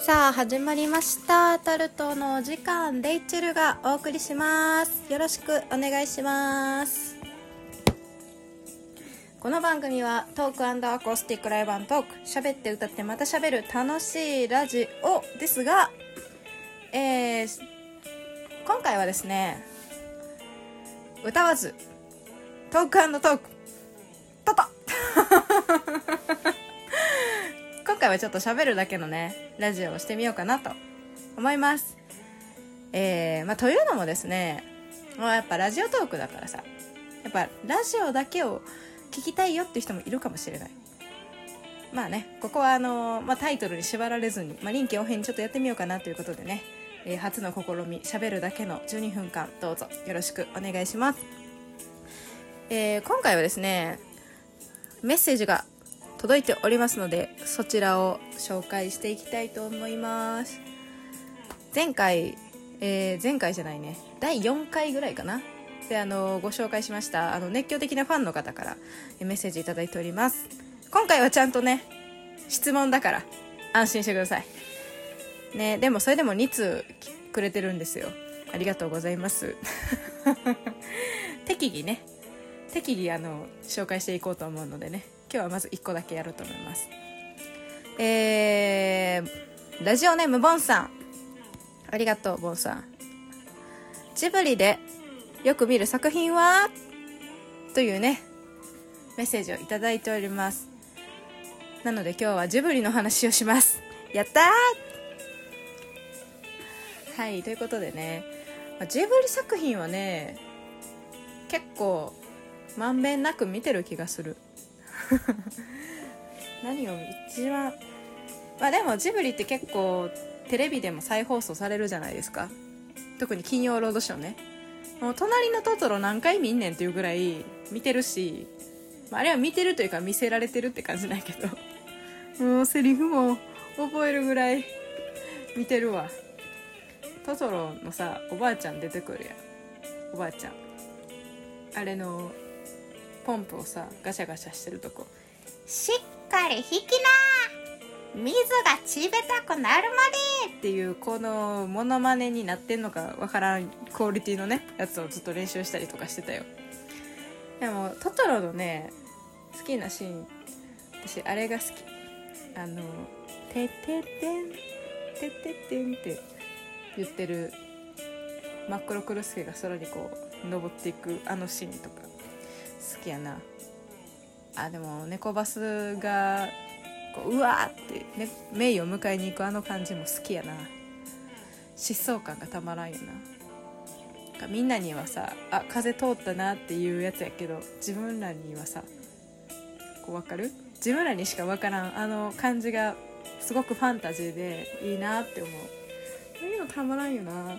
さあ始まりました。 TALT のお時間レイチェルがお送りします。よろしくお願いします。この番組はトークアコースティックライブトーク。喋って歌ってまた喋る楽しいラジオですがえー、今回はですね歌わずトークトーク。トト。回はちょっと喋るだけのねラジオをしてみようかなと思います。えー、まあというのもですねもうやっぱラジオトークだからさやっぱラジオだけを聞きたいよって人もいるかもしれない。まあねここはあの、まあ、タイトルに縛られずに、まあ、臨機応変にちょっとやってみようかなということでね、えー、初の試みしゃべるだけの12分間どうぞよろしくお願いします、えー、今回はですねメッセージが届いておりますのでそちらを紹介していきたいと思います。前回、えー、前回じゃないね。第4回ぐらいかな。であのご紹介しましたあの熱狂的なファンの方からメッセージ頂いております。今回はちゃんとね質問だから安心してください。ねでもそれでも2通くれてるんですよ。ありがとうございます。適宜ね適宜あの紹介していこうと思うのでね。今日はまず1個だけやろうと思います。えー、ラジオネームボンさん。ありがとうボンさん。ジブリでよく見る作品は？というねメッセージを頂いております。なので今日はジブリの話をします。やったー！はいということでね。ジブリ作品はね結構まんべんなく見てる気がする。何を一番まあでもジブリって結構テレビでも再放送されるじゃないですか。特に金曜ロードショーね。もう隣のトトロ何回見んねんっていうぐらい見てるし、まあ、あれは見てるというか見せられてるって感じだけど。もうセリフも覚えるぐらい見てるわ。トトロのさおばあちゃん出てくるやん。おばあちゃん。あれのポンプをさガシャガシャしてるとこ。しっかり引きな水がちべたくなるまで。っていうこのモノマネになってんのかわからんクオリティのねやつをずっと練習したりとかしてたよ。でもトトロのね好きなシーン私あれが好き。あの「てててんてててん」って言ってる真っ黒クロスケが空にこう登っていくあのシーンとか好きやな。あでも猫バスがこううわーって、ね、メイを迎えに行くあの感じも好きやな。疾走感がたまらんよな。みんなにはさあ風通ったなっていうやつやけど自分らにはさこう分かる？自分らにしか分からんあの感じがすごくファンタジーでいいなって思う。そういうのたまらんよな。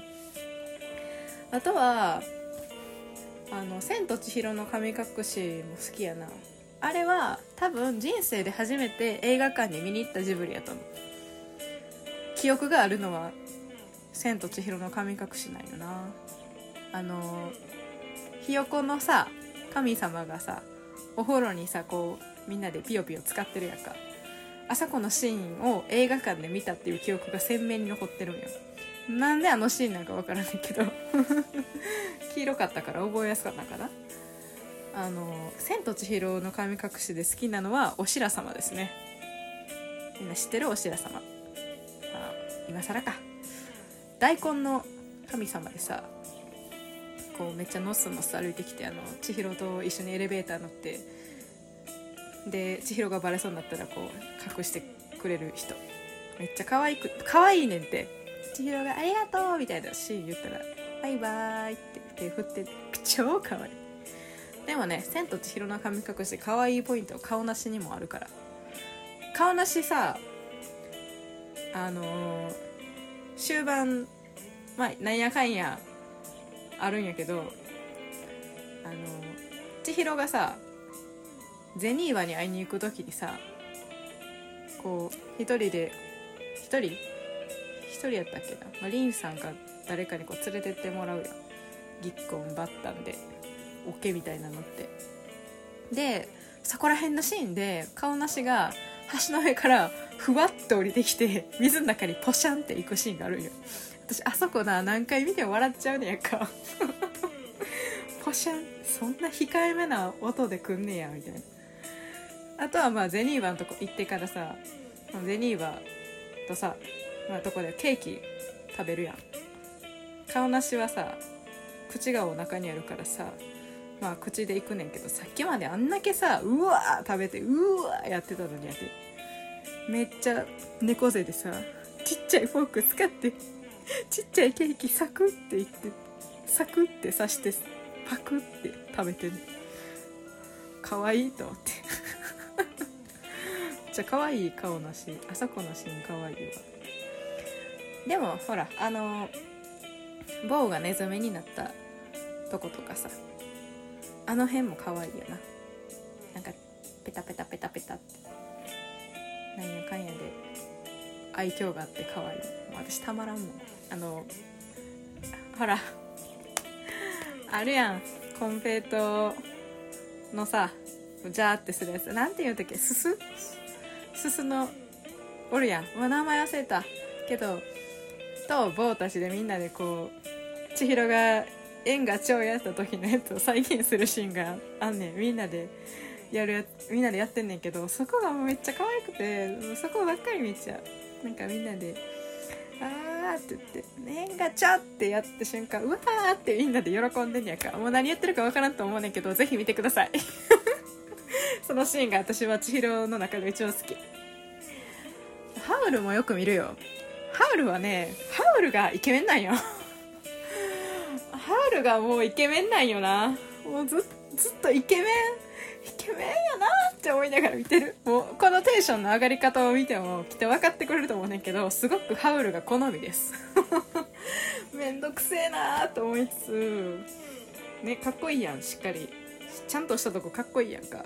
あとはあの「千と千尋の神隠し」も好きやな。あれは多分人生で初めて映画館に見に行ったジブリやと思う。記憶があるのは「千と千尋の神隠し」なんよな。あのひよこのさ神様がさお風呂にさこうみんなでピヨピヨ使ってるやんか。あそこのシーンを映画館で見たっていう記憶が鮮明に残ってるんよ。なんであのシーンなんかわからないけど。黄色かったから覚えやすかったかな。あの「千と千尋の神隠し」で好きなのはお白様ですね。みんな知ってるお白様。あ今更か。大根の神様でさこうめっちゃノスノス歩いてきてあの千尋と一緒にエレベーター乗ってで千尋がバレそうになったらこう隠してくれる人。めっちゃ可愛く可愛いねんって。千尋が「ありがとう」みたいなシーン言ったら「バイバーイ」って手振って超可愛い。でもね「千と千尋の神隠し」可愛いポイント顔なしにもあるから。顔なしさあのー、終盤まあなんやかんやあるんやけどあのー、千尋がさゼニーワに会いに行く時にさこう一人で一人？一人やったっけな、まあ、リンさんか誰かにこう連れてってもらうやん。ぎっこんばったんでオッケーみたいなのって。でそこら辺のシーンで顔なしが橋の上からふわっと降りてきて水の中にポシャンって行くシーンがあるんよ。私あそこな何回見ても笑っちゃうねやんか。ポシャンそんな控えめな音でくんねやみたいな。あとはまあゼニーバのとこ行ってからさゼニーバとさ、まあ、とこでケーキ食べるやん。顔なしはさ口がお腹にあるからさまあ口でいくねんけどさっきまであんだけさうわー食べてうわーやってたのにやって。めっちゃ猫背でさちっちゃいフォーク使ってちっちゃいケーキサクっていってサクって刺してパクって食べてる可愛いと思って。めっちゃ可愛い顔なしあそこのシーン可愛いわ。でもほらあの棒がネズミになったとことかさ。あの辺も可愛いよな。なんかペタペタペタペタって。なんやかんやで。愛嬌があって可愛い。私たまらんもん。あのほら。あるやん。コンペイトのさジャーってするやつ。なんて言うんだっけ？すす？すすのおるやん、名前忘れた。けどと坊たちでみんなでこう千尋が縁が超やった時のやつを再現するシーンがあんねん。みんなでやるやみんなでやってんねんけどそこがめっちゃ可愛くてそこばっかり見ちゃう。なんかみんなであーって言って「年賀ちゃ」ってやった瞬間うわーってみんなで喜んでんやかもう何やってるか分からんと思うねんけどぜひ見てください。そのシーンが私は千尋の中で一番好き。ハウルもよく見るよ。ハウルはねハウルがイケメンなんよ。ハウルがもうイケメンなんよな。もうずずっとイケメンイケメンやなって思いながら見てる。もうこのテンションの上がり方を見てもきっと分かってくれると思うねんけどすごくハウルが好みです。めんどくせえなーと思いつつねかっこいいやん。しっかり。ちゃんとしたとこかっこいいやんか。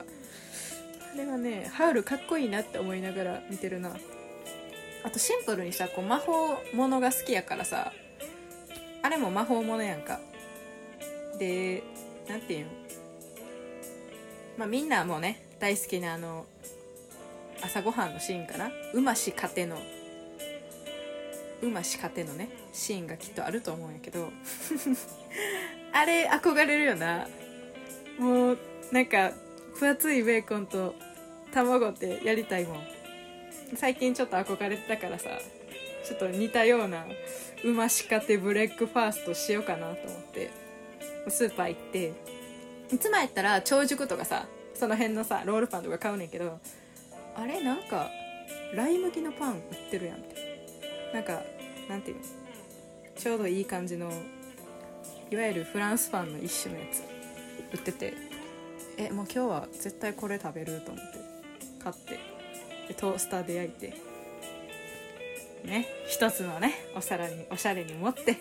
あれはねハウルかっこいいなって思いながら見てるな。あとシンプルにさこう魔法ものが好きやからさあれも魔法ものやんか。でなんていうの？まあみんなもね大好きなあの朝ごはんのシーンかな？うましかてのうましかてのねシーンがきっとあると思うんやけど。あれ憧れるよな。もうなんか分厚いベーコンと卵ってやりたいもん。最近ちょっと憧れてたからさちょっと似たようなうましかてブレックファーストしようかなと思ってスーパー行っていつもやったら長熟とかさその辺のさロールパンとか買うねんけどあれなんかライ麦のパン売ってるやんってなんかなんていうの？ちょうどいい感じのいわゆるフランスパンの一種のやつ売っててえもう今日は絶対これ食べると思って買って。でトースターで焼いて。ね一つのねお皿におしゃれに盛って。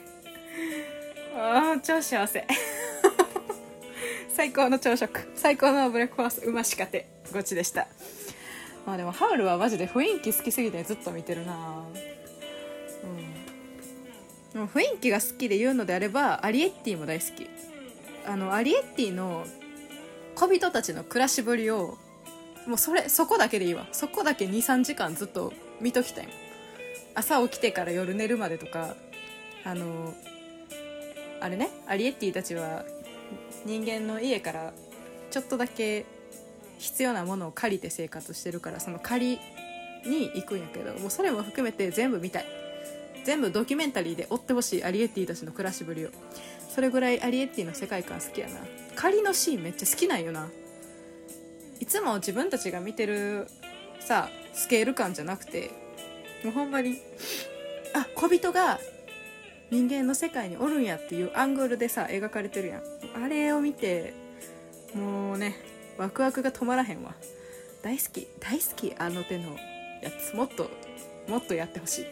ああ超幸せ。最高の朝食。最高のブレックファーストうましかてごちでした。まあでもハウルはマジで雰囲気好きすぎてずっと見てるな。うん。でも雰囲気が好きで言うのであればアリエッティも大好き。あのアリエッティの小人たちの暮らしぶりをもうそれそこだけでいいわ。そこだけ23時間ずっと見ときたい朝起きてから夜寝るまでとかあのあれねアリエッティたちは人間の家からちょっとだけ必要なものを借りて生活してるからその借りに行くんやけどもうそれも含めて全部見たい。全部ドキュメンタリーで追ってほしいアリエッティたちの暮らしぶりを。それぐらいアリエッティの世界観好きやな。仮のシーンめっちゃ好きなんよな。いつも自分たちが見てるさスケール感じゃなくてもうほんまにあ小人が人間の世界におるんやっていうアングルでさ描かれてるやん。あれを見てもうねワクワクが止まらへんわ。大好き大好きあの手のやつ。もっともっとやってほしい。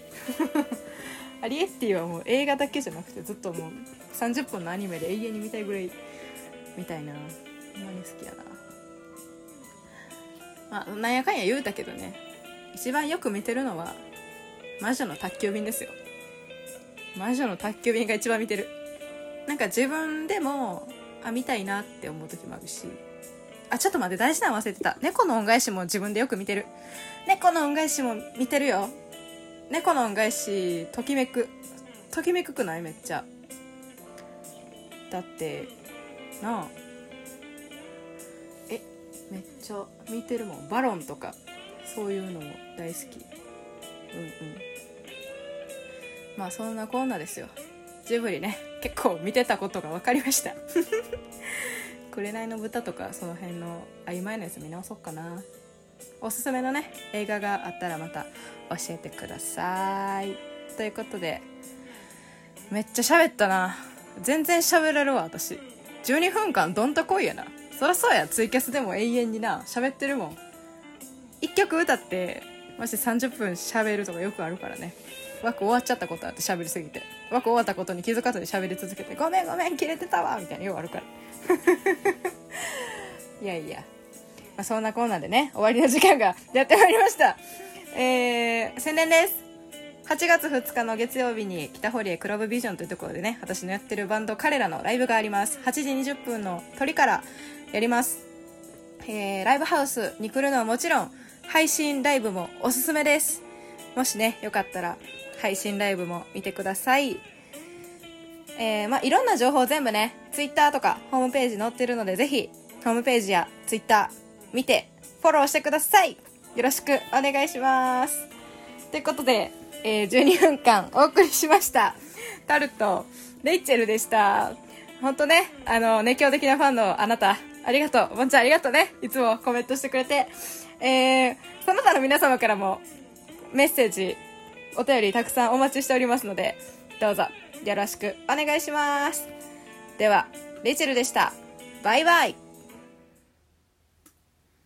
アリエッティはもう映画だけじゃなくてずっともう30分のアニメで永遠に見たいぐらいみたいな。ほんまに好きやな。まあなんやかんや言うたけどね。一番よく見てるのは魔女の宅急便ですよ。魔女の宅急便が一番見てる。なんか自分でもあ見たいなって思う時もあるし。あちょっと待って大事なの忘れてた。猫の恩返しも自分でよく見てる。猫の恩返しも見てるよ。猫の恩返しときめく。ときめくくない？めっちゃ。だってなあ。めっちゃ見てるもん。バロンとか。そういうのも大好き。うんうん。まあそんなこんなですよ。ジブリね。結構見てたことが分かりました。紅の豚とかその辺の曖昧なやつ見直そうかな。おすすめのね映画があったらまた教えてください。ということでめっちゃ喋ったな。全然喋れるわ私。12分間どんとこいやな。そらそうやツイキャスでも永遠にな。喋ってるもん。1曲歌ってマジで30分喋るとかよくあるからね。枠終わっちゃったことあって喋りすぎて。枠終わったことに気づかずに喋り続けて「ごめんごめん切れてたわ」みたいなようあるから。いやいや、まあ、そんなコーナーでね終わりの時間がやってまいりました。えー、宣伝です。8月2日の月曜日に北堀江クラブビジョンというところでね私のやってるバンド彼らのライブがあります。8時20分の鳥からやります。えー、ライブハウスに来るのはもちろん配信ライブもおすすめです。もしねよかったら配信ライブも見てください。えー、まあ、いろんな情報全部ね、ツイッターとかホームページ載ってるので、ぜひ、ホームページやツイッター見て、フォローしてください。よろしくお願いします。ということで、えー、12分間お送りしました。タルト、レイチェルでした。本当ね、あの、熱狂的なファンのあなた、ありがとう。ボンちゃんありがとうね。いつもコメントしてくれて。えー、その他の皆様からもメッセージ、お便りたくさんお待ちしておりますので、どうぞよろしくお願いします。では、レイチェルでした。バイバイ。